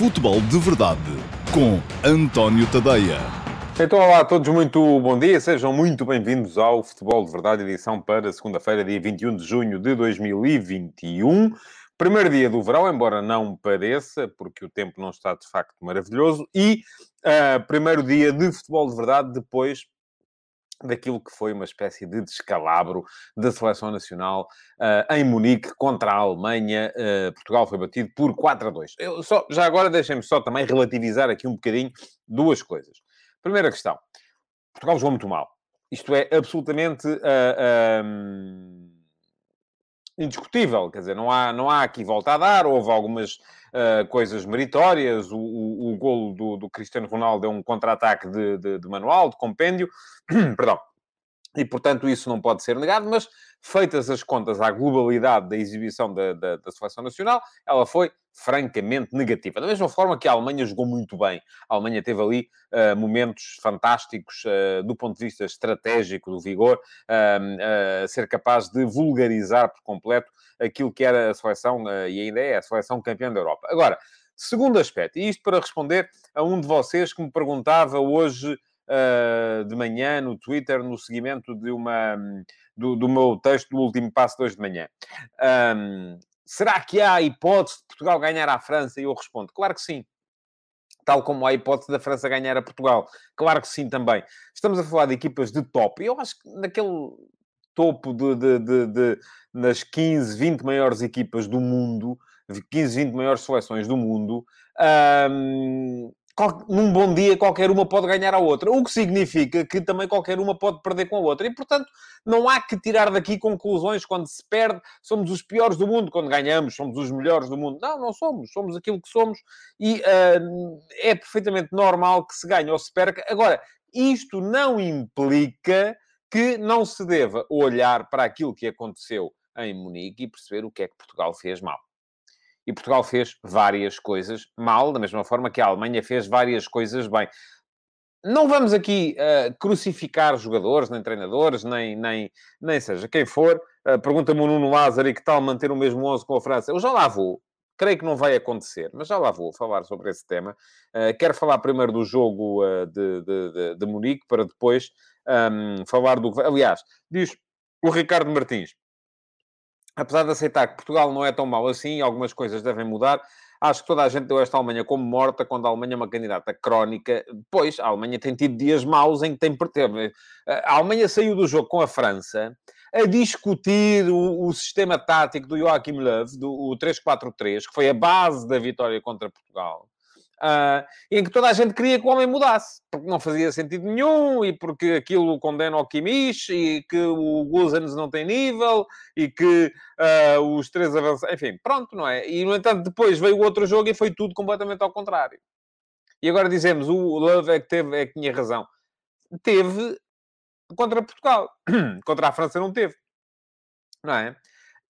Futebol de Verdade com António Tadeia. Então, olá a todos, muito bom dia, sejam muito bem-vindos ao Futebol de Verdade, edição para segunda-feira, dia 21 de junho de 2021. Primeiro dia do verão, embora não pareça, porque o tempo não está de facto maravilhoso, e uh, primeiro dia de futebol de verdade depois daquilo que foi uma espécie de descalabro da seleção nacional uh, em Munique contra a Alemanha. Uh, Portugal foi batido por 4 a 2. Eu só, já agora deixem-me só também relativizar aqui um bocadinho duas coisas. Primeira questão. Portugal jogou muito mal. Isto é absolutamente... Uh, um indiscutível, quer dizer, não há, não há aqui volta a dar, houve algumas uh, coisas meritórias, o, o, o golo do, do, Cristiano Ronaldo é um contra-ataque de, de, de, manual, de compêndio, perdão, e portanto isso não pode ser negado, mas feitas as contas à globalidade da exibição da, da, da, seleção nacional, ela foi francamente negativa. Da mesma forma que a Alemanha jogou muito bem. A Alemanha teve ali uh, momentos fantásticos uh, do ponto de vista estratégico, do vigor, uh, ser capaz de vulgarizar por completo aquilo que era a seleção, e ainda é a seleção campeã da Europa. Agora, segundo aspecto, e isto para responder a um de vocês que me perguntava hoje uh, de manhã no Twitter, no seguimento de uma, do, do meu texto do último passo de hoje de manhã. Um, será que há a hipótese de Portugal ganhar à França? E eu respondo, claro que sim. Tal como há a hipótese da França ganhar a Portugal. Claro que sim também. Estamos a falar de equipas de top. Eu acho que naquele topo de, de, de, de, nas 15, 20 maiores equipas do mundo, 15, 20 maiores seleções do mundo, um, num bom dia qualquer uma pode ganhar a outra, o que significa que também qualquer uma pode perder com a outra. E, portanto, não há que tirar daqui conclusões quando se perde, somos os piores do mundo, quando ganhamos, somos os melhores do mundo. Não, não somos, somos aquilo que somos e uh, é perfeitamente normal que se ganhe ou se perca. Agora, isto não implica que não se deva olhar para aquilo que aconteceu em Munique e perceber o que é que Portugal fez mal e Portugal fez várias coisas mal, da mesma forma que a Alemanha fez várias coisas bem. Não vamos aqui uh, crucificar jogadores, nem treinadores, nem, nem, nem seja quem for. Uh, Pergunta-me o Nuno Lázaro e que tal manter o mesmo 11 com a França. Eu já lá vou. Creio que não vai acontecer, mas já lá vou falar sobre esse tema. Uh, quero falar primeiro do jogo de, de, de, de, Munique, para depois um, falar do... Aliás, diz o Ricardo Martins apesar de aceitar que Portugal não é tão mau assim, algumas coisas devem mudar, acho que toda a gente deu esta Alemanha como morta quando a Alemanha é uma candidata crónica. Pois, a Alemanha tem tido dias maus em que tem... A Alemanha saiu do jogo com a França a discutir o, o sistema tático do Joachim Löw, do, o 3-4-3, que foi a base da vitória contra Portugal uh, em que toda a gente queria que o homem mudasse, porque não fazia sentido nenhum, e porque aquilo condena o Kimmich, e que o Guzans não tem nível, e que uh, os três avançados... Enfim, pronto, não é? E, no entanto, depois veio o outro jogo e foi tudo completamente ao contrário. E agora dizemos, o Love é que, teve, é que tinha razão. Teve contra Portugal. contra a França não teve. Não é?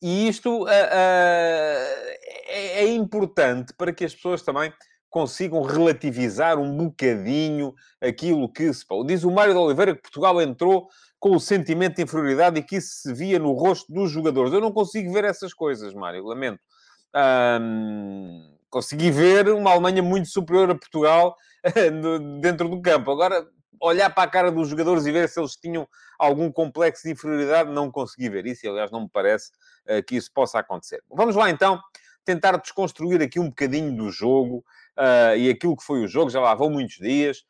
E isto uh, é, é, importante para que as pessoas também consigam relativizar um bocadinho aquilo que se... Diz o Mário de Oliveira que Portugal entrou com o sentimento de inferioridade e que isso se via no rosto dos jogadores. Eu não consigo ver essas coisas, Mário, lamento. consegui ver uma Alemanha muito superior a Portugal dentro do campo. Agora, olhar para a cara dos jogadores e ver se eles tinham algum complexo de inferioridade, não consegui ver isso. E, aliás, não me parece uh, que isso possa acontecer. Vamos lá, então, tentar desconstruir aqui um bocadinho do jogo uh, e aquilo que foi o jogo, já lá vão muitos dias,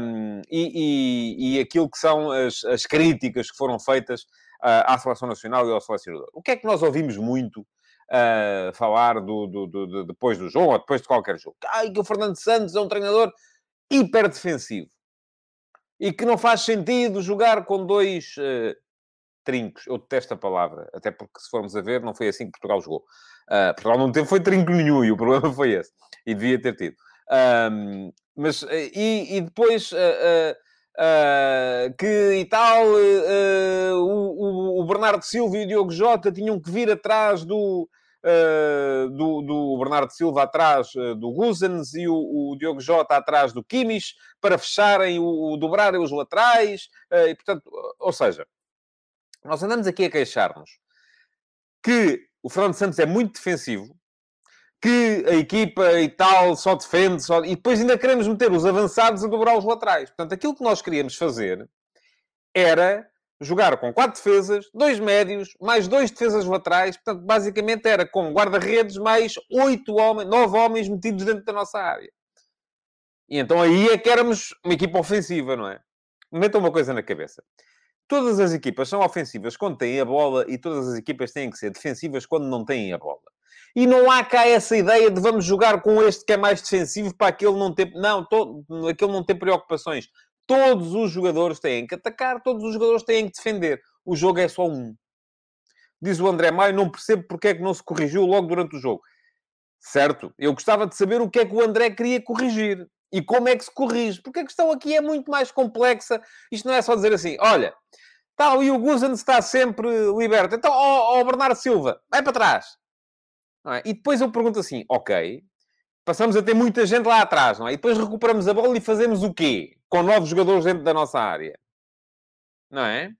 um, e, e, e, aquilo que são as, as críticas que foram feitas uh, à Seleção Nacional e ao selecionador. O que é que nós ouvimos muito uh, falar do, do, do, do, depois do jogo, ou depois de qualquer jogo? Ai, que o Fernando Santos é um treinador hiper defensivo. E que não faz sentido jogar com dois uh, trincos. Eu detesto a palavra, até porque se formos a ver, não foi assim que Portugal jogou. Uh, Portugal não teve foi trinco nenhum e o problema foi esse. E devia ter tido. Um, mas, eh, e, e depois... Uh, uh, que e tal, uh, o, o, Bernardo Silva e o Diogo Jota tinham que vir atrás do, do, do, Bernardo Silva atrás do Guzens e o, o, Diogo Jota atrás do Kimmich para fecharem, o, o dobrarem os laterais, e portanto, ou seja, nós andamos aqui a queixar-nos que o Fernando Santos é muito defensivo, que a equipa e tal só defende, só... e depois ainda queremos meter os avançados a dobrar os laterais. Portanto, aquilo que nós queríamos fazer era jogar com quatro defesas, dois médios, mais dois defesas laterais. Portanto, basicamente era com guarda-redes mais oito homens, nove homens metidos dentro da nossa área. E então aí é que éramos uma equipa ofensiva, não é? Metam uma coisa na cabeça. Todas as equipas são ofensivas quando têm a bola e todas as equipas têm que ser defensivas quando não têm a bola. E não há cá essa ideia de vamos jogar com este que é mais defensivo para aquele não ter... Não, todo, aquele não ter preocupações. Todos os jogadores têm que atacar, todos os jogadores têm que defender. O jogo é só um. Diz o André Maio, não percebo porque é que não se corrigiu logo durante o jogo. Certo, eu gostava de saber o que é que o André queria corrigir. E como é que se corrige? Porque a questão aqui é muito mais complexa. Isto não é só dizer assim, olha, tal, e o Guzan está sempre liberto. Então, ó, ó Bernardo Silva, vai para trás. É? E depois eu pergunto assim, ok, passamos a ter muita gente lá atrás, não é? E depois recuperamos a bola e fazemos o quê? Com novos jogadores dentro da nossa área. Não é?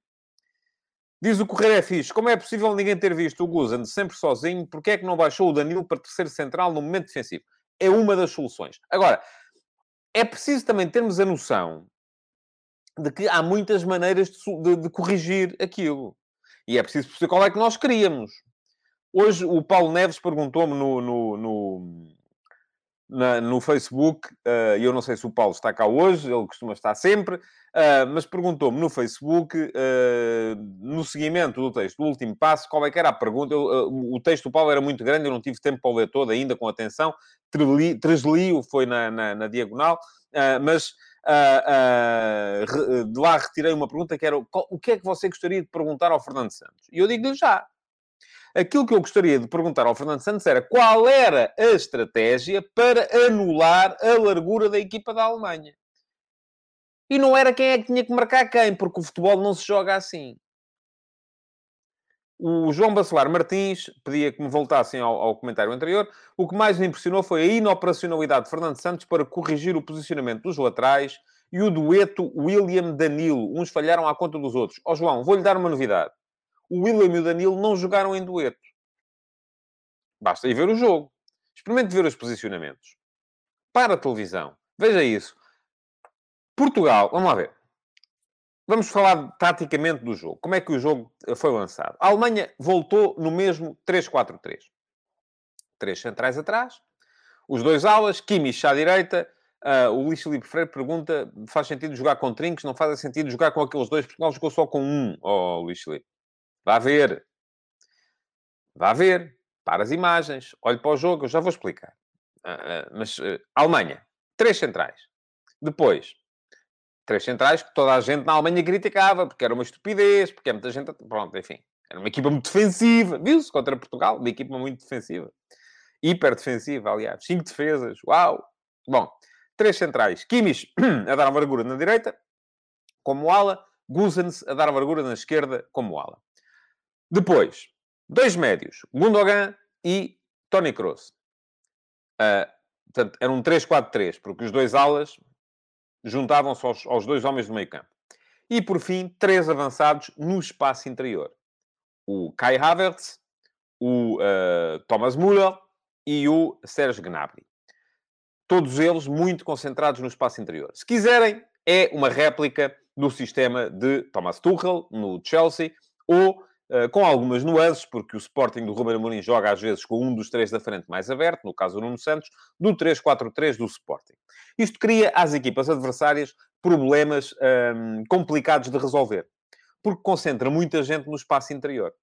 Diz o Correio é fixe. Como é possível ninguém ter visto o Guzan sempre sozinho? Porquê é que não baixou o Danilo para terceiro central no momento defensivo? É uma das soluções. Agora, é preciso também termos a noção de que há muitas maneiras de, de, de corrigir aquilo. E é preciso perceber qual é que nós queríamos. Hoje o Paulo Neves perguntou-me no, no, no, no Facebook, e uh, eu não sei se o Paulo está cá hoje, ele costuma estar sempre, uh, mas perguntou-me no Facebook, uh, no seguimento do texto, do último passo, qual é que era a pergunta. Eu, o texto do Paulo era muito grande, eu não tive tempo para o ler todo ainda com atenção, treslio foi na, na, na diagonal, mas de lá retirei uma pergunta que era o que é que você gostaria de perguntar ao Fernando Santos? E eu digo-lhe já, Aquilo que eu gostaria de perguntar ao Fernando Santos era qual era a estratégia para anular a largura da equipa da Alemanha. E não era quem é que tinha que marcar quem, porque o futebol não se joga assim. O João Bacelar Martins pedia que me voltassem ao, ao, comentário anterior. O que mais me impressionou foi a inoperacionalidade de Fernando Santos para corrigir o posicionamento dos laterais e o dueto William-Danilo. Uns falharam à conta dos outros. Ó oh, João, vou-lhe dar uma novidade o William e o Danilo não jogaram em dueto. Basta ir ver o jogo. Experimente ver os posicionamentos. Para a televisão. Veja isso. Portugal, vamos lá ver. Vamos falar taticamente do jogo. Como é que o jogo foi lançado? A Alemanha voltou no mesmo 3-4-3. Três centrais atrás. Os dois alas, Kimmich à direita. Uh, o Luís Filipe Freire pergunta: faz sentido jogar com trincos? Não faz sentido jogar com aqueles dois? Portugal jogou só com um, oh, Luís Filipe. Vá ver. Vá ver. Para as imagens. Olhe para o jogo. Eu já vou explicar. Uh, mas uh, Alemanha. Três centrais. Depois. Três centrais que toda a gente na Alemanha criticava. Porque era uma estupidez. Porque é muita gente... Pronto, enfim. Era uma equipa muito defensiva. Viu-se contra Portugal. Uma equipa muito defensiva. Hiper defensiva, aliás. Cinco defesas. Uau! Bom. Três centrais. Kimmich a dar amargura na direita. Como ala. Guzens a dar amargura na esquerda. Como ala. Depois, dois médios, Gundogan e Tony Kroos. Uh, portanto, era um 3-4-3, porque os dois alas juntavam-se aos, aos, dois homens do meio campo. E, por fim, três avançados no espaço interior. O Kai Havertz, o uh, Thomas Müller e o Serge Gnabry. Todos eles muito concentrados no espaço interior. Se quiserem, é uma réplica do sistema de Thomas Tuchel no Chelsea ou com algumas nuances, porque o Sporting do Ruben Amorim joga às vezes com um dos três da frente mais aberto, no caso o Nuno Santos, do 3-4-3 do Sporting. Isto cria às equipas adversárias problemas um, complicados de resolver, porque concentra muita gente no espaço interior.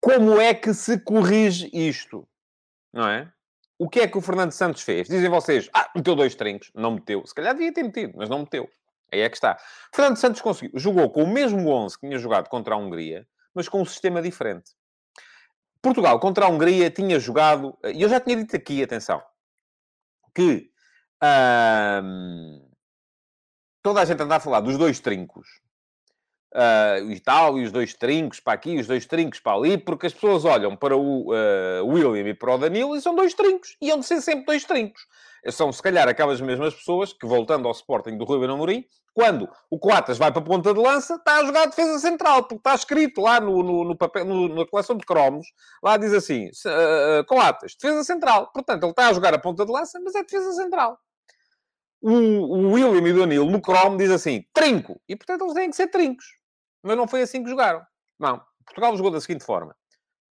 Como é que se corrige isto? Não é? O que é que o Fernando Santos fez? Dizem vocês, ah, meteu dois trincos. Não meteu. Se calhar devia ter metido, mas não meteu. Aí é que está. Fernando Santos conseguiu. Jogou com o mesmo 11 que tinha jogado contra a Hungria, mas com um sistema diferente. Portugal contra a Hungria tinha jogado... E eu já tinha dito aqui, atenção, que hum, toda a gente anda a falar dos dois trincos. uh, e tal, e os dois trincos para aqui, os dois trincos para ali, porque as pessoas olham para o uh, William e para o Danilo e são dois trincos. E hão de ser sempre dois trincos. São, se calhar, aquelas mesmas pessoas que, voltando ao Sporting do Ruben Amorim, quando o Coatas vai para a ponta de lança, está a jogar a defesa central, porque está escrito lá no, no, no papel, no, na coleção de cromos, lá diz assim, uh, Coatas, defesa central. Portanto, ele está a jogar a ponta de lança, mas é defesa central. O, o William e o Danilo, no cromo, diz assim, trinco. E, portanto, eles têm que ser trincos. Mas não foi assim que jogaram. Não. Portugal jogou da seguinte forma.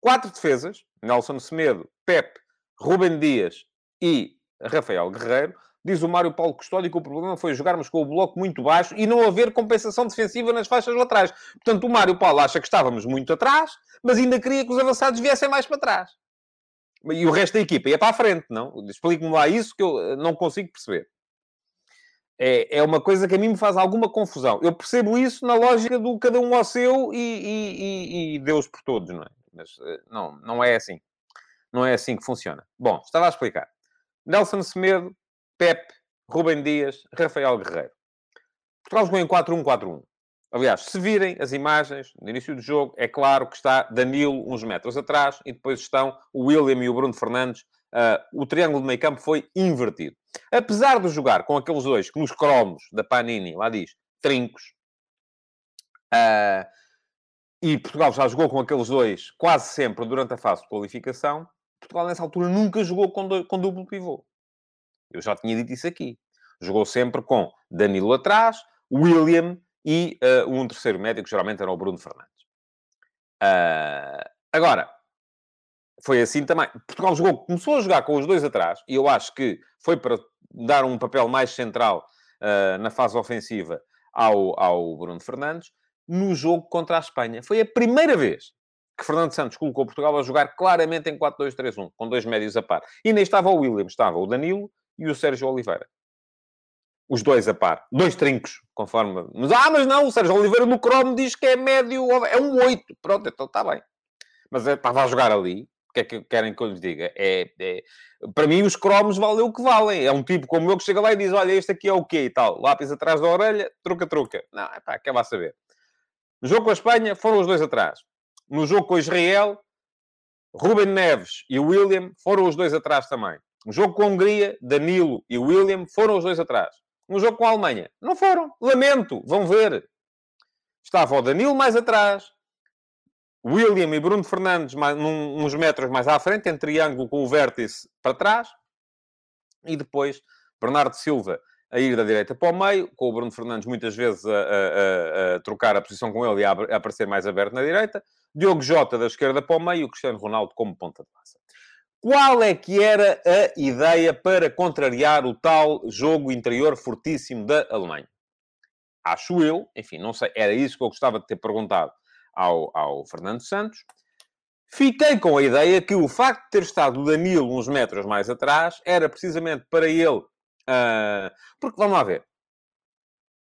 Quatro defesas, Nelson Semedo, Pep, Rubem Dias e Rafael Guerreiro. Diz o Mário Paulo Custódio que o problema foi jogarmos com o bloco muito baixo e não haver compensação defensiva nas faixas laterais. Portanto, o Mário Paulo acha que estávamos muito atrás, mas ainda queria que os avançados viessem mais para trás. E o resto da equipa ia para a frente, não? Explique-me lá isso que eu não consigo perceber é, é uma coisa que a mim me faz alguma confusão. Eu percebo isso na lógica do cada um ao seu e, e, e Deus por todos, não é? Mas eh, não, não é assim. Não é assim que funciona. Bom, estava a explicar. Nelson Semedo, Pepe, Rubem Dias, Rafael Guerreiro. Portugal jogou em 4-1-4-1. Aliás, se virem as imagens no início do jogo, é claro que está Danilo uns metros atrás e depois estão o William e o Bruno Fernandes uh, o triângulo de meio campo foi invertido. Apesar de jogar com aqueles dois que nos cromos da Panini, lá diz, trincos, uh, e Portugal já jogou com aqueles dois quase sempre durante a fase de qualificação, Portugal nessa altura nunca jogou com, do, com duplo pivô. Eu já tinha dito isso aqui. Jogou sempre com Danilo atrás, William e uh, um terceiro médio, que geralmente era o Bruno Fernandes. Uh, agora, foi assim também. Portugal jogou, começou a jogar com os dois atrás, e eu acho que foi para dar um papel mais central uh, na fase ofensiva ao, ao Bruno Fernandes, no jogo contra a Espanha. Foi a primeira vez que Fernando Santos colocou Portugal a jogar claramente em 4-2-3-1, com dois médios a par. E nem estava o William, estava o Danilo e o Sérgio Oliveira. Os dois a par. Dois trincos, conforme... Mas, ah, mas não, o Sérgio Oliveira no cromo diz que é médio, é um 8. Pronto, então está bem. Mas estava a jogar ali, o que é que querem que eu lhes diga? É, é, para mim, os cromos valem o que valem. É um tipo como eu que chega lá e diz: Olha, este aqui é o quê e tal. Lápis atrás da orelha, truca-truca. Não, é pá, quer lá saber. Jogo com a Espanha, foram os dois atrás. No jogo com Israel, Ruben Neves e William foram os dois atrás também. No jogo com a Hungria, Danilo e William foram os dois atrás. No jogo com a Alemanha, não foram. Lamento, vão ver. Estava o Danilo mais atrás, William e Bruno Fernandes mais, num, uns metros mais à frente, em triângulo com o vértice para trás. E depois Bernardo Silva a ir da direita para o meio, com o Bruno Fernandes muitas vezes a, a, a, a trocar a posição com ele e a, aparecer mais aberto na direita. Diogo Jota da esquerda para o meio e o Cristiano Ronaldo como ponta de lança. Qual é que era a ideia para contrariar o tal jogo interior fortíssimo da Alemanha? Acho eu, enfim, não sei, era isso que eu gostava de ter perguntado ao, ao Fernando Santos. Fiquei com a ideia que o facto de ter estado o Danilo uns metros mais atrás era precisamente para ele. Uh, porque vamos lá ver.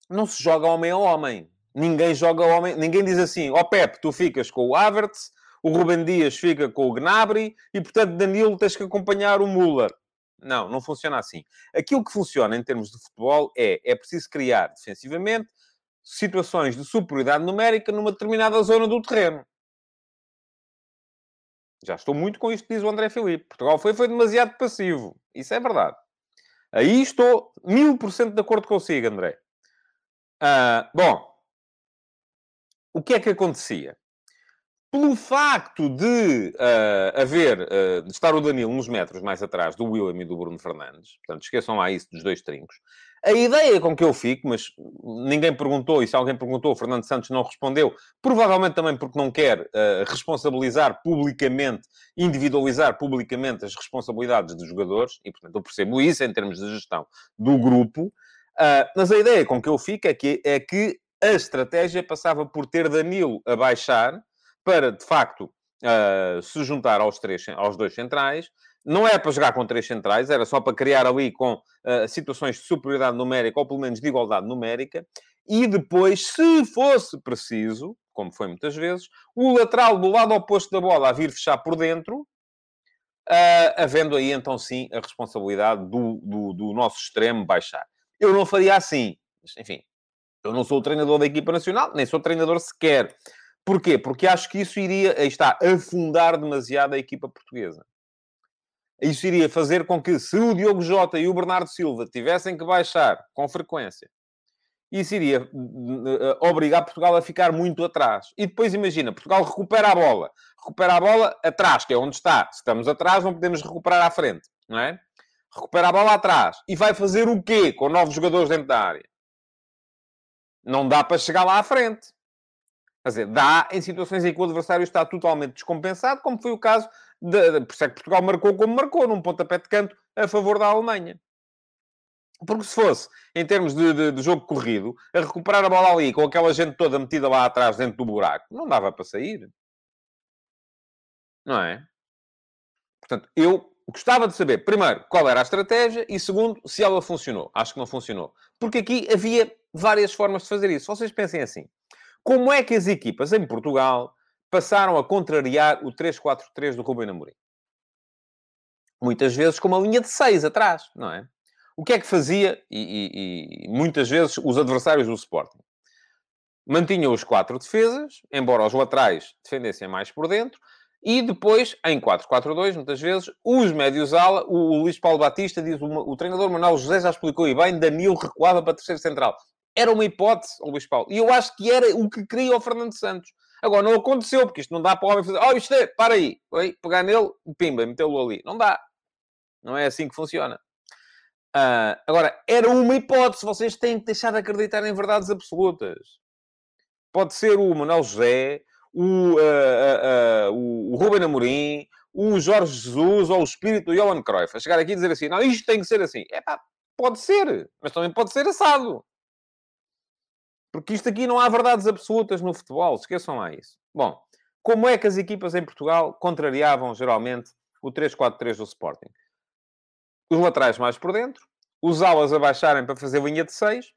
Não se joga homem a homem. Ninguém joga homem. Ninguém diz assim: ó oh, Pepe, tu ficas com o Havertz, o Ruben Dias fica com o Gnabry e, portanto, Danilo tens que acompanhar o Müller. Não, não funciona assim. Aquilo que funciona em termos de futebol é, é preciso criar defensivamente situações de superioridade numérica numa determinada zona do terreno. Já estou muito com isto, diz o André Filipe. Portugal foi, foi demasiado passivo. Isso é verdade. Aí estou mil por cento de acordo consigo, André. Uh, bom, o que é que acontecia? Pelo facto de uh, haver, uh, de estar o Danilo uns metros mais atrás do William e do Bruno Fernandes, portanto, esqueçam lá isso dos dois trincos, a ideia com que eu fico, mas ninguém perguntou, e se alguém perguntou, o Fernando Santos não respondeu, provavelmente também porque não quer uh, responsabilizar publicamente, individualizar publicamente as responsabilidades dos jogadores, e portanto eu percebo isso em termos de gestão do grupo, mas a ideia com que eu fico é que, é que a estratégia passava por ter Danilo a baixar para, de facto, uh, se juntar aos, três, aos dois centrais, não é para jogar com três centrais, era só para criar ali com uh, situações de superioridade numérica, ou pelo menos de igualdade numérica, e depois, se fosse preciso, como foi muitas vezes, o lateral do lado oposto da bola a vir fechar por dentro, uh, havendo aí então sim a responsabilidade do, do, do, nosso extremo baixar. Eu não faria assim, mas enfim, Eu não sou o treinador da equipa nacional, nem sou treinador sequer. Porquê? Porque acho que isso iria, aí está, afundar demasiado a equipa portuguesa. Isso iria fazer com que, se o Diogo Jota e o Bernardo Silva tivessem que baixar com frequência, isso iria uh, obrigar Portugal a ficar muito atrás. E depois, imagina, Portugal recupera a bola. Recupera a bola atrás, que é onde está. Se estamos atrás, não podemos recuperar à frente, não é? Recupera a bola atrás. E vai fazer o quê com novos jogadores dentro da área? Não dá para chegar lá à frente. Quer dizer, dá em situações em que o adversário está totalmente descompensado, como foi o caso, de, por isso é que Portugal marcou como marcou, num pontapé de canto, a favor da Alemanha. Porque se fosse, em termos de, de, de, jogo corrido, a recuperar a bola ali, com aquela gente toda metida lá atrás, dentro do buraco, não dava para sair. Não é? Portanto, eu gostava de saber, primeiro, qual era a estratégia e, segundo, se ela funcionou. Acho que não funcionou. Porque aqui havia várias formas de fazer isso. Vocês pensem assim. Como é que as equipas em Portugal passaram a contrariar o 3-4-3 do Rubem Amorim? Muitas vezes com uma linha de 6 atrás, não é? O que é que fazia, e, e, e muitas vezes, os adversários do Sporting? Mantinham os quatro defesas, embora os laterais defendessem mais por dentro, e depois, em 4-4-2, muitas vezes, os médios-ala, o, o Luís Paulo Batista diz, o, o treinador Manuel José já explicou e bem, Danilo recuava para terceiro central. Era uma hipótese, o Luís Paulo. E eu acho que era o que queria o Fernando Santos. Agora, não aconteceu, porque isto não dá para o homem fazer, oh, isto é, para aí, Oi, pegar nele, pimba, metê-lo ali. Não dá. Não é assim que funciona. Uh, agora, era uma hipótese, vocês têm que deixar de acreditar em verdades absolutas. Pode ser o Manuel José, o, uh, uh, o, o Ruben Amorim, o Jorge Jesus ou o espírito do Johan Cruyff a chegar aqui e dizer assim, não, isto tem que ser assim. É pá, pode ser, mas também pode ser assado. Porque isto aqui não há verdades absolutas no futebol, esqueçam lá isso. Bom, como é que as equipas em Portugal contrariavam geralmente o 3-4-3 do Sporting? Os laterais mais por dentro, os alas a baixarem para fazer linha de 6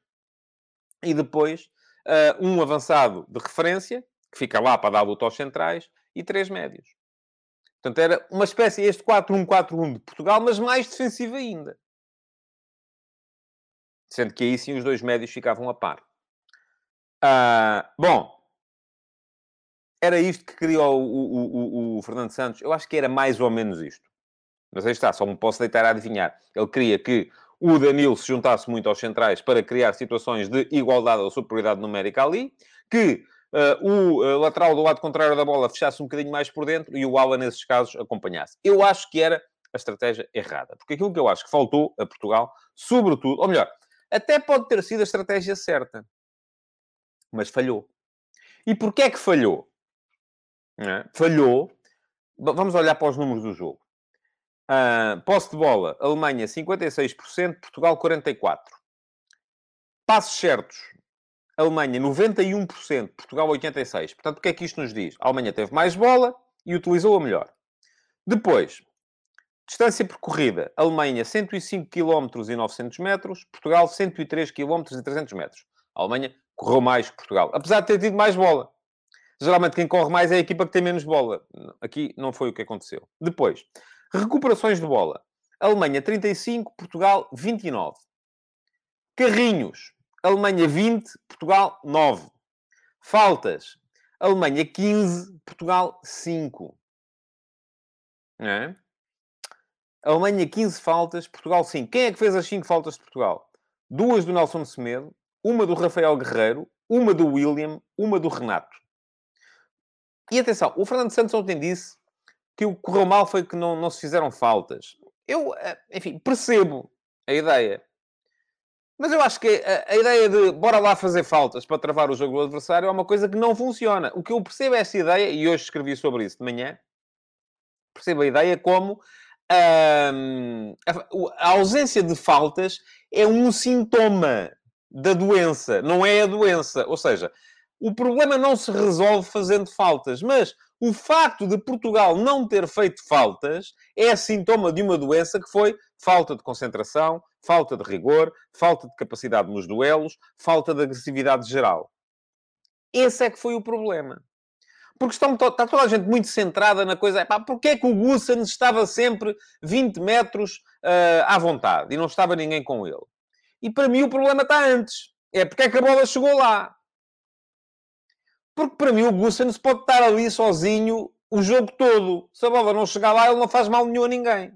e depois uh, um avançado de referência, que fica lá para dar luta aos centrais, e três médios. Portanto, era uma espécie, este 4-1-4-1 de Portugal, mas mais defensivo ainda. Sendo que aí sim os dois médios ficavam a par. Ah, bom, era isto que criou o, o, o, o, Fernando Santos? Eu acho que era mais ou menos isto. Mas aí está, só me posso deitar a adivinhar. Ele queria que o Danilo se juntasse muito aos centrais para criar situações de igualdade ou superioridade numérica ali, que uh, o uh, lateral do lado contrário da bola fechasse um bocadinho mais por dentro e o Alan, nesses casos, acompanhasse. Eu acho que era a estratégia errada. Porque aquilo que eu acho que faltou a Portugal, sobretudo, ou melhor, até pode ter sido a estratégia certa mas falhou. E porquê é que falhou? É? Falhou. Vamos olhar para os números do jogo. Uh, posse de bola, Alemanha 56%, Portugal 44%. Passos certos, Alemanha 91%, Portugal 86%. Portanto, o que é que isto nos diz? A Alemanha teve mais bola e utilizou-a melhor. Depois, distância percorrida, Alemanha 105 km e 900 metros, Portugal 103 km e 300 metros. A Alemanha correu mais Portugal, apesar de ter tido mais bola. Geralmente quem corre mais é a equipa que tem menos bola. Aqui não foi o que aconteceu. Depois, recuperações de bola. Alemanha 35, Portugal 29. Carrinhos. Alemanha 20, Portugal 9. Faltas. Alemanha 15, Portugal 5. É? Alemanha 15 faltas, Portugal 5. Quem é que fez as 5 faltas de Portugal? Duas do Nelson Semedo, uma do Rafael Guerreiro, uma do William, uma do Renato. E atenção, o Fernando Santos ontem disse que o que correu mal foi que não, não se fizeram faltas. Eu, eh, enfim, percebo a ideia. Mas eu acho que a, a, ideia de bora lá fazer faltas para travar o jogo do adversário é uma coisa que não funciona. O que eu percebo é essa ideia, e hoje escrevi sobre isso de manhã, percebo a ideia como hum, a, a ausência de faltas é um sintoma da doença, não é a doença. Ou seja, o problema não se resolve fazendo faltas, mas o facto de Portugal não ter feito faltas é sintoma de uma doença que foi falta de concentração, falta de rigor, falta de capacidade nos duelos, falta de agressividade geral. Esse é que foi o problema. Porque estão, está toda a gente muito centrada na coisa. Epá, porque é que o Gussen estava sempre 20 metros uh, à vontade e não estava ninguém com ele? E para mim o problema está antes. É porque é que a bola chegou lá. Porque para mim o Gussens pode estar ali sozinho o jogo todo. Se a bola não chegar lá, ele não faz mal nenhum a ninguém.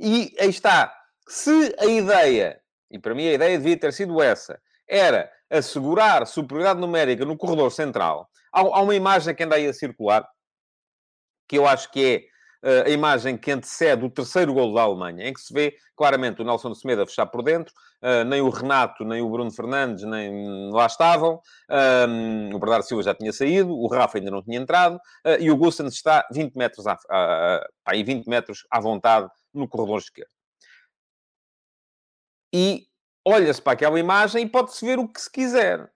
E aí está. Se a ideia, e para mim a ideia devia ter sido essa, era assegurar superioridade numérica no corredor central, há, uma imagem que anda aí a circular, que eu acho que é a imagem que antecede o terceiro golo da Alemanha, em que se vê claramente o Nelson Semedo a fechar por dentro, uh, nem o Renato, nem o Bruno Fernandes, nem lá estavam, um, o Bernardo Silva já tinha saído, o Rafa ainda não tinha entrado, uh, e o Gustavo está 20 metros, à, a, 20 metros à vontade no corredor esquerdo. E olha-se para aquela imagem e pode-se ver o que se quiser.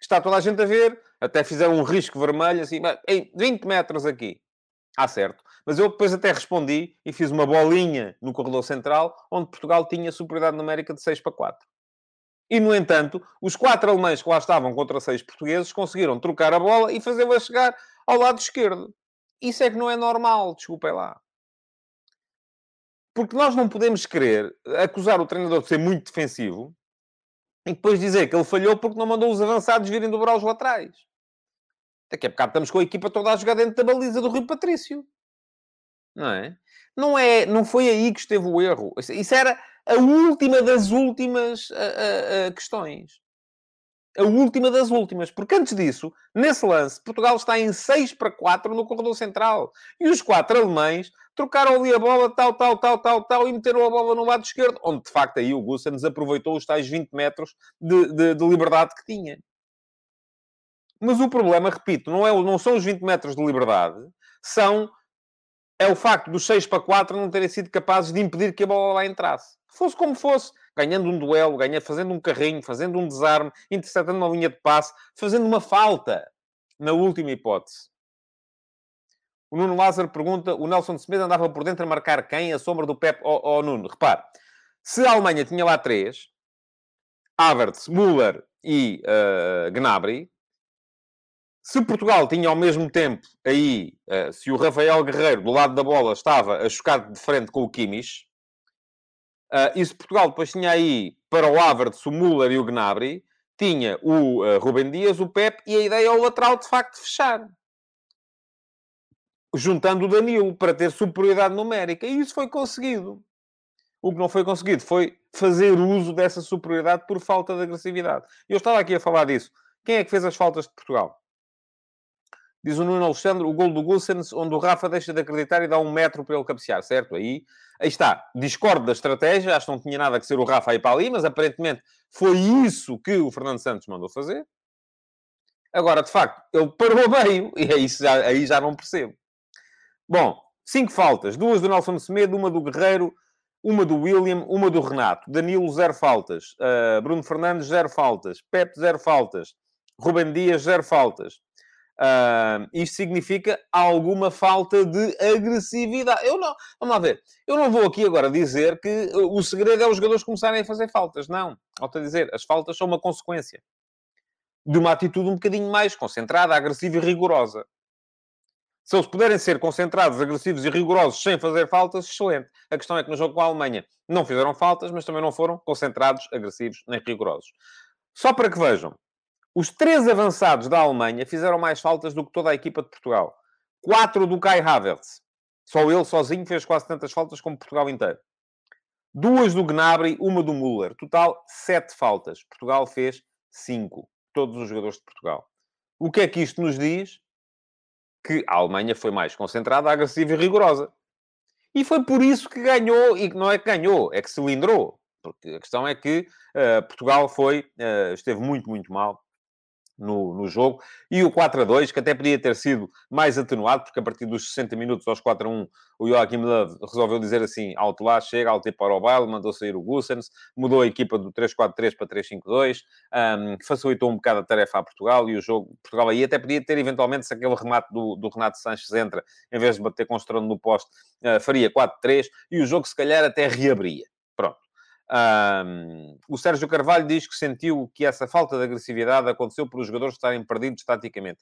Está toda a gente a ver, até fizeram um risco vermelho, assim, em 20 metros aqui. Ah, certo. Mas eu depois até respondi e fiz uma bolinha no corredor central, onde Portugal tinha superioridade numérica de 6 para 4. E, no entanto, os quatro alemães que lá estavam contra seis portugueses conseguiram trocar a bola e fazê-la chegar ao lado esquerdo. Isso é que não é normal, desculpem lá. Porque nós não podemos querer acusar o treinador de ser muito defensivo e depois dizer que ele falhou porque não mandou os avançados virem dobrar os laterais. Daqui a bocado estamos com a equipa toda a jogar dentro da baliza do Rio Patrício. Não é? Não, é, não foi aí que esteve o erro. Isso era a última das últimas uh, uh, uh, questões. A última das últimas. Porque antes disso, nesse lance, Portugal está em 6 para 4 no corredor central. E os quatro alemães trocaram ali a bola, tal, tal, tal, tal, tal, e meteram a bola no lado esquerdo, onde de facto aí o Gussens aproveitou os tais 20 metros de, de, de liberdade que tinha. Mas o problema, repito, não, é, não são os 20 metros de liberdade, são é o facto dos 6 para 4 não terem sido capazes de impedir que a bola lá entrasse. Fosse como fosse, ganhando um duelo, ganhando, fazendo um carrinho, fazendo um desarme, interceptando uma linha de passe, fazendo uma falta, na última hipótese. O Nuno Lázaro pergunta, o Nelson Smith andava por dentro a marcar quem? A sombra do Pep ou oh, oh, Nuno? Repare, se a Alemanha tinha lá três, Havertz, Müller e uh, Gnabry, se Portugal tinha ao mesmo tempo aí, uh, se o Rafael Guerreiro do lado da bola estava a chocar de frente com o Kimmich, uh, e se Portugal depois tinha aí para o Havertz, o Müller e o Gnabry, tinha o uh, Rubem Dias, o Pep e a ideia ao lateral de facto fechar. Juntando o Danilo para ter superioridade numérica. E isso foi conseguido. O que não foi conseguido foi fazer uso dessa superioridade por falta de agressividade. Eu estava aqui a falar disso. Quem é que fez as faltas de Portugal? Diz o Nuno Alexandre, o gol do Gulsens, onde o Rafa deixa de acreditar e dá um metro para ele cabecear, certo? Aí, aí está. Discordo da estratégia, acho que não tinha nada que ser o Rafa aí para ali, mas aparentemente foi isso que o Fernando Santos mandou fazer. Agora, de facto, ele parou meio, e aí já, aí já não percebo. Bom, cinco faltas. Duas do Nelson Semedo, uma do Guerreiro, uma do William, uma do Renato. Danilo, zero faltas. Uh, Bruno Fernandes, zero faltas. Pepe, zero faltas. Rubem Dias, zero faltas. Uh, isto significa alguma falta de agressividade. Eu não, vamos lá ver. Eu não vou aqui agora dizer que o segredo é os jogadores começarem a fazer faltas. Não. Volto a dizer, as faltas são uma consequência de uma atitude um bocadinho mais concentrada, agressiva e rigorosa. Se eles puderem ser concentrados, agressivos e rigorosos sem fazer faltas, excelente. A questão é que no jogo com a Alemanha não fizeram faltas, mas também não foram concentrados, agressivos nem rigorosos. Só para que vejam, os três avançados da Alemanha fizeram mais faltas do que toda a equipa de Portugal. Quatro do Kai Havertz. Só ele sozinho fez quase tantas faltas como Portugal inteiro. Duas do Gnabry, uma do Müller. Total, sete faltas. Portugal fez cinco. Todos os jogadores de Portugal. O que é que isto nos diz? Que a Alemanha foi mais concentrada, agressiva e rigorosa. E foi por isso que ganhou, e não é que ganhou, é que cilindrou. Porque a questão é que uh, Portugal foi, uh, esteve muito, muito mal no, no jogo. E o 4 a 2, que até podia ter sido mais atenuado, porque a partir dos 60 minutos aos 4 a 1, o Joachim Love resolveu dizer assim: alto lá, chega, alto para o baile, mandou sair o Gussens, mudou a equipa do 3-4-3 para 3-5-2, um, facilitou um bocado a tarefa a Portugal e o jogo, Portugal aí até podia ter eventualmente, se aquele remate do, do Renato Sanches entra, em vez de bater com o estrondo no poste, uh, faria 4-3 e o jogo se calhar até reabria. Pronto. Um, o Sérgio Carvalho diz que sentiu que essa falta de agressividade aconteceu por os jogadores estarem perdidos taticamente.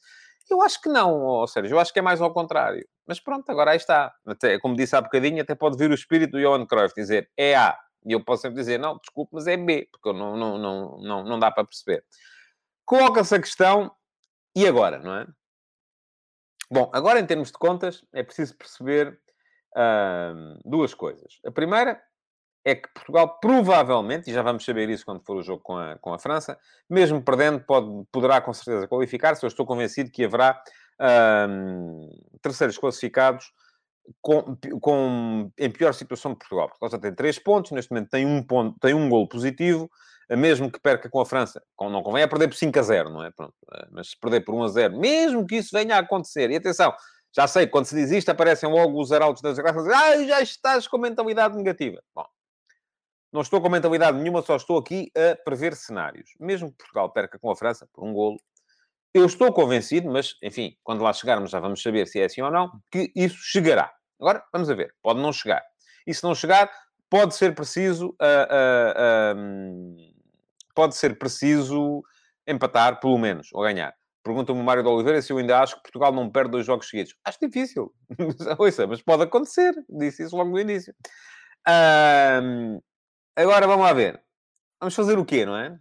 Eu acho que não, Sérgio. Eu acho que é mais ao contrário. Mas pronto, agora aí está. Até, como disse há bocadinho, até pode vir o espírito do Johan Cruyff dizer é A, E eu posso sempre dizer, não, desculpe, mas é B, porque não, não, não, não, não dá para perceber. Coloca-se a questão, e agora, não é? Bom, agora em termos de contas, é preciso perceber duas coisas. A primeira é que Portugal provavelmente, e já vamos saber isso quando for o jogo com a, com a França, mesmo perdendo, pode, poderá com certeza qualificar-se. Eu estou convencido que haverá hum, terceiros classificados com, com, em pior situação de Portugal. Portugal já tem três pontos, neste momento tem um, ponto, tem um golo positivo, mesmo que perca com a França, não convém é perder por 5 a 0, não é? Pronto, eh, mas se perder por 1 a 0, mesmo que isso venha a acontecer, e atenção, já sei, quando se diz isto, aparecem logo os arautos das graças, ah, já estás com mentalidade negativa. Bom, não estou com mentalidade nenhuma, só estou aqui a prever cenários. Mesmo que Portugal perca com a França por um golo, eu estou convencido, mas, enfim, quando lá chegarmos já vamos saber se é assim ou não, que isso chegará. Agora, vamos a ver. Pode não chegar. E se não chegar, pode ser preciso... Uh, uh, pode ser preciso empatar, pelo menos, ou ganhar. Pergunta-me o Mário de Oliveira se eu ainda acho que Portugal não perde dois jogos seguidos. Acho difícil. Ouça, mas pode acontecer. Disse isso logo no início. Agora, vamos lá ver. Vamos fazer o quê, não é?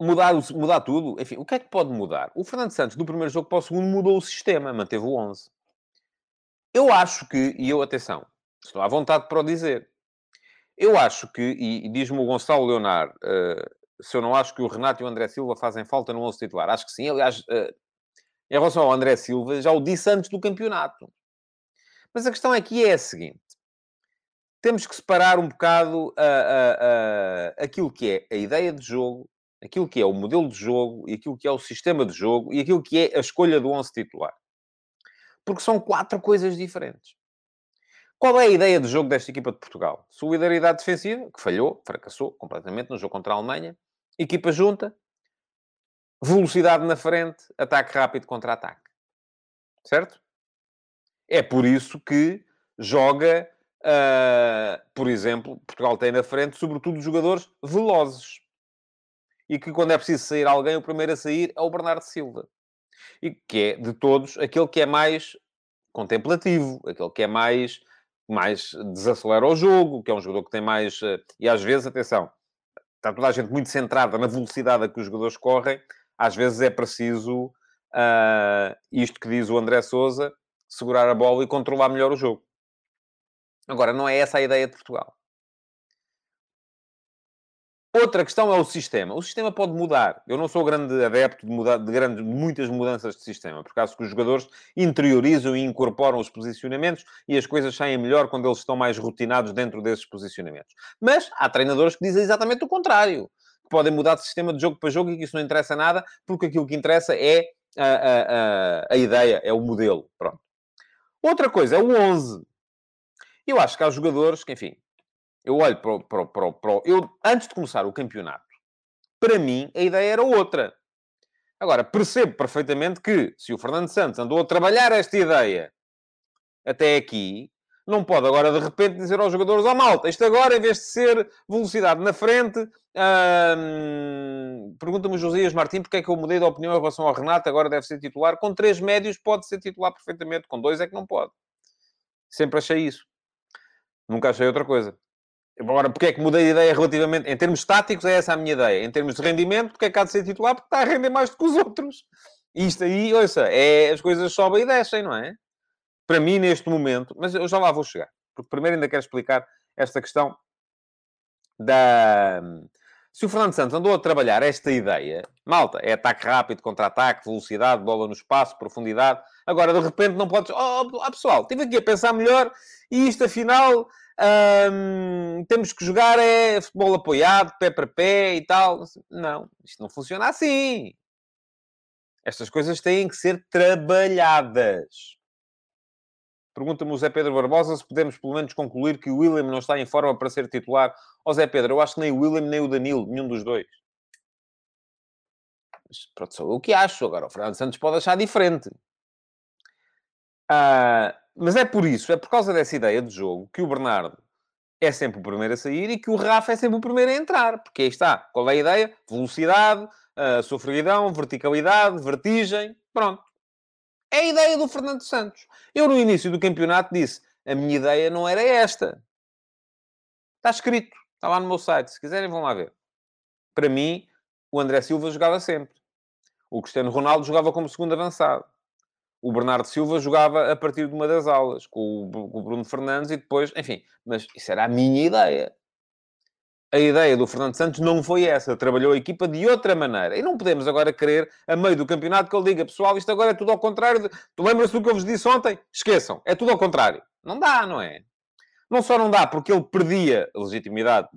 Mudar, mudar tudo? Enfim, o que é que pode mudar? O Fernando Santos, do primeiro jogo para o segundo, mudou o sistema. Manteve o 11. Eu acho que, e eu, atenção, estou à vontade para o dizer. Eu acho que, e, e diz-me o Gonçalo Leonardo, uh, se eu não acho que o Renato e o André Silva fazem falta no 11 titular. Acho que sim. Aliás, uh, em relação ao André Silva, já o disse antes do campeonato. Mas a questão aqui é a seguinte. Temos que separar um bocado uh, aquilo que é a ideia de jogo, aquilo que é o modelo de jogo e aquilo que é o sistema de jogo e aquilo que é a escolha do 11 titular. Porque são quatro coisas diferentes. Qual é a ideia de jogo desta equipa de Portugal? Solidariedade defensiva, que falhou, fracassou completamente no jogo contra a Alemanha. Equipa junta. Velocidade na frente. Ataque rápido contra ataque. Certo? É por isso que joga, uh, por exemplo, Portugal tem na frente, sobretudo, jogadores velozes. E que quando é preciso sair alguém, o primeiro a sair é o Bernardo Silva. E que é, de todos, aquele que é mais contemplativo, aquele que é mais mais desacelera o jogo, que é um jogador que tem mais. Eh, e às vezes, atenção, está toda a gente muito centrada na velocidade a que os jogadores correm, às vezes é preciso uh, isto que diz o André Souza, segurar a bola e controlar melhor o jogo. Agora, não é essa a ideia de Portugal. Outra questão é o sistema. O sistema pode mudar. Eu não sou grande adepto de, de, grandes, muitas mudanças de sistema, por causa que os jogadores interiorizam e incorporam os posicionamentos e as coisas saem melhor quando eles estão mais rotinados dentro desses posicionamentos. Mas há treinadores que dizem exatamente o contrário. Que podem mudar de sistema de jogo para jogo e que isso não interessa nada, porque aquilo que interessa é a, a, a, a ideia, é o modelo. Pronto. Outra coisa é o 11. Eu acho que há jogadores que, enfim, eu olho para o, para, para, para. Eu, antes de começar o campeonato, para mim, a ideia era outra. Agora, percebo perfeitamente que, se o Fernando Santos andou a trabalhar esta ideia até aqui, não pode agora, de repente, dizer aos jogadores, ó oh, malta, isto agora, em vez de ser velocidade na frente, hum... pergunta-me Josias Martins porque é que eu mudei de opinião em relação ao Renato, agora deve ser titular. Com três médios pode ser titular perfeitamente, com dois é que não pode. Sempre achei isso. Nunca achei outra coisa. Agora, porque é que mudei de ideia relativamente... Em termos táticos, é essa a minha ideia. Em termos de rendimento, porque é que há de ser titular? Porque está a render mais do que os outros. Isto aí, ouça, é, as coisas sobem e descem, não é? Para mim, neste momento... Mas eu já lá vou chegar. Porque primeiro ainda quero explicar esta questão da... Se o Fernando Santos andou a trabalhar esta ideia, malta, é ataque rápido, contra-ataque, velocidade, bola no espaço, profundidade. Agora, de repente, não podes... Oh, oh, pessoal, estive aqui a pensar melhor e isto, afinal um, temos que jogar é futebol apoiado, pé para pé e tal. Não, isto não funciona assim. Estas coisas têm que ser trabalhadas. Pergunta-me o Zé Pedro Barbosa se podemos pelo menos concluir que o William não está em forma para ser titular. Ó oh, Zé Pedro, eu acho que nem o William nem o Danilo, nenhum dos dois. Mas pronto, sou eu que acho. Agora, o Fernando Santos pode achar diferente. Uh, mas é por isso, é por causa dessa ideia de jogo que o Bernardo é sempre o primeiro a sair e que o Rafa é sempre o primeiro a entrar. Porque aí está. Qual é a ideia? Velocidade, uh, sofreguidão, verticalidade, vertigem. Pronto. É a ideia do Fernando Santos. Eu, no início do campeonato, disse: a minha ideia não era esta. Está escrito, está lá no meu site. Se quiserem, vão lá ver. Para mim, o André Silva jogava sempre. O Cristiano Ronaldo jogava como segundo avançado. O Bernardo Silva jogava a partir de uma das aulas, com o Bruno Fernandes e depois, enfim. Mas isso era a minha ideia. A ideia do Fernando Santos não foi essa. Trabalhou a equipa de outra maneira. E não podemos agora querer, a meio do campeonato, que ele diga, pessoal, isto agora é tudo ao contrário. De... Tu lembras-te do que eu vos disse ontem? Esqueçam. É tudo ao contrário. Não dá, não é? Não só não dá porque ele perdia a legitimidade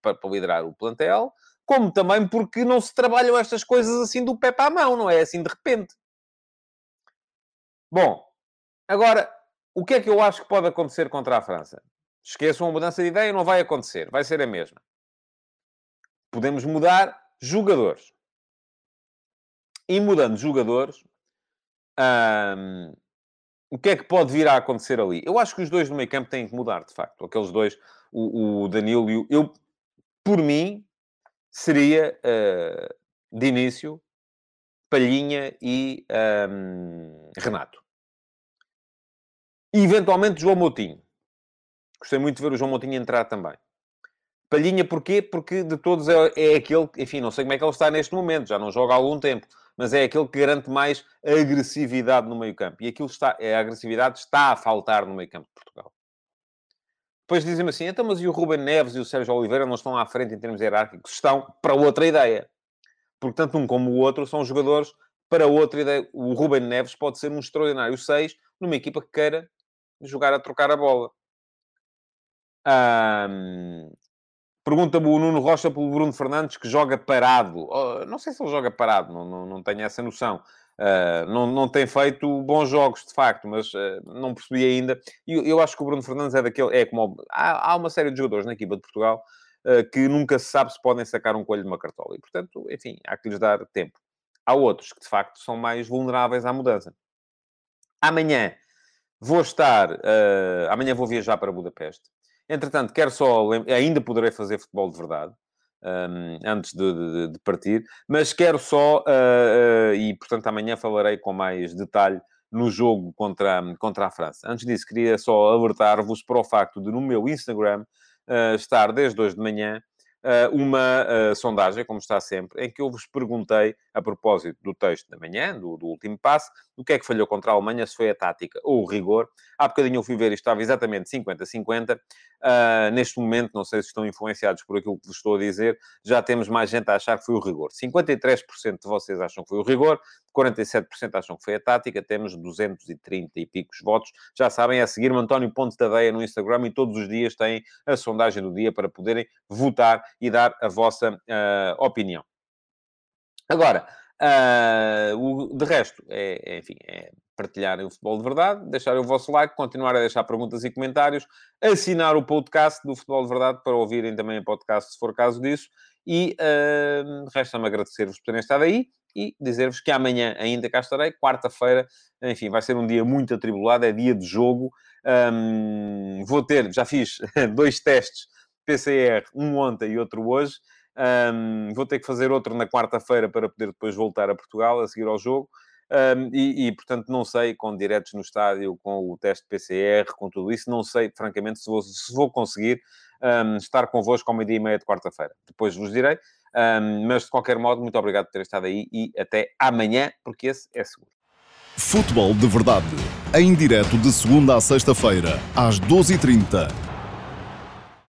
para liderar o plantel, como também porque não se trabalham estas coisas assim do pé para a mão, não é assim de repente. Bom, agora, o que é que eu acho que pode acontecer contra a França? Esqueçam a mudança de ideia, não vai acontecer, vai ser a mesma. Podemos mudar jogadores. E mudando jogadores, o que é que pode vir a acontecer ali? Eu acho que os dois do meio campo têm que mudar, de facto. Aqueles dois, o, o Danilo e o... Eu, por mim, seria uh, de início Palhinha e um, Renato. E eventualmente João Moutinho. Gostei muito de ver o João Moutinho entrar também. Palhinha porquê? Porque de todos é, é aquele, enfim, não sei como é que ele está neste momento, já não joga há algum tempo, mas é aquele que garante mais agressividade no meio campo. E aquilo está, a agressividade está a faltar no meio campo de Portugal. Depois dizem-me assim, então, mas e o Ruben Neves e o Sérgio Oliveira não estão à frente em termos hierárquicos? Estão para outra ideia. Porque tanto um como o outro são jogadores para outra ideia. O Ruben Neves pode ser um extraordinário 6 numa equipa que queira jogar a trocar a bola. Um, Pergunta-me o Nuno Rocha pelo Bruno Fernandes, que joga parado. Oh, não sei se ele joga parado, não, não, não tenho essa noção. Uh, não, não tem feito bons jogos, de facto, mas uh, não percebi ainda. E eu, eu, acho que o Bruno Fernandes é daquele. É como. Há, há uma série de jogadores na equipa de Portugal uh, que nunca se sabe se podem sacar um coelho de uma cartola. E, portanto, enfim, há que lhes dar tempo. Há outros que, de facto, são mais vulneráveis à mudança. Amanhã vou estar. amanhã vou viajar para Budapeste. Entretanto, quero só. Ainda poderei fazer futebol de verdade um, antes de, de, de, partir, mas quero só, uh, uh, e portanto amanhã falarei com mais detalhe no jogo contra, contra a França. Antes disso, queria só alertar-vos para o facto de no meu Instagram uh, estar desde hoje de manhã uma sondagem, como está sempre, em que eu vos perguntei, a propósito do texto da manhã, do, do último passo, o que é que falhou contra a Alemanha, se foi a tática ou o rigor. Há bocadinho eu fui ver e estava exatamente 50-50. Uh, neste momento, não sei se estão influenciados por aquilo que vos estou a dizer, já temos mais gente a achar que foi o rigor. 53% de vocês acham que foi o rigor, 47% acham que foi a tática, temos 230 e picos votos. Já sabem, é seguir-me António Ponte Tadeia no Instagram e todos os dias têm a sondagem do dia para poderem votar e dar a vossa uh, opinião. Agora, Uh, o, de resto, é, é, enfim, é partilharem o futebol de verdade, deixarem o vosso like, continuar a deixar perguntas e comentários, assinar o podcast do Futebol de Verdade para ouvirem também o podcast se for caso disso. E uh, resta-me agradecer-vos por terem estado aí e dizer-vos que amanhã ainda cá estarei, quarta-feira, enfim, vai ser um dia muito atribulado, é dia de jogo. Um, vou ter, já fiz dois testes PCR, um ontem e outro hoje. Um, vou ter que fazer outro na quarta-feira para poder depois voltar a Portugal a seguir ao jogo. Um, e, e, portanto, não sei, com diretos no estádio, com o teste PCR, com tudo isso, não sei, francamente, se vou, se vou conseguir um, estar convosco ao meio-dia e meia de quarta-feira. Depois vos direi. Um, mas, de qualquer modo, muito obrigado por ter estado aí e até amanhã, porque esse é seguro. Futebol de Verdade, em direto de segunda a sexta-feira, às 12h30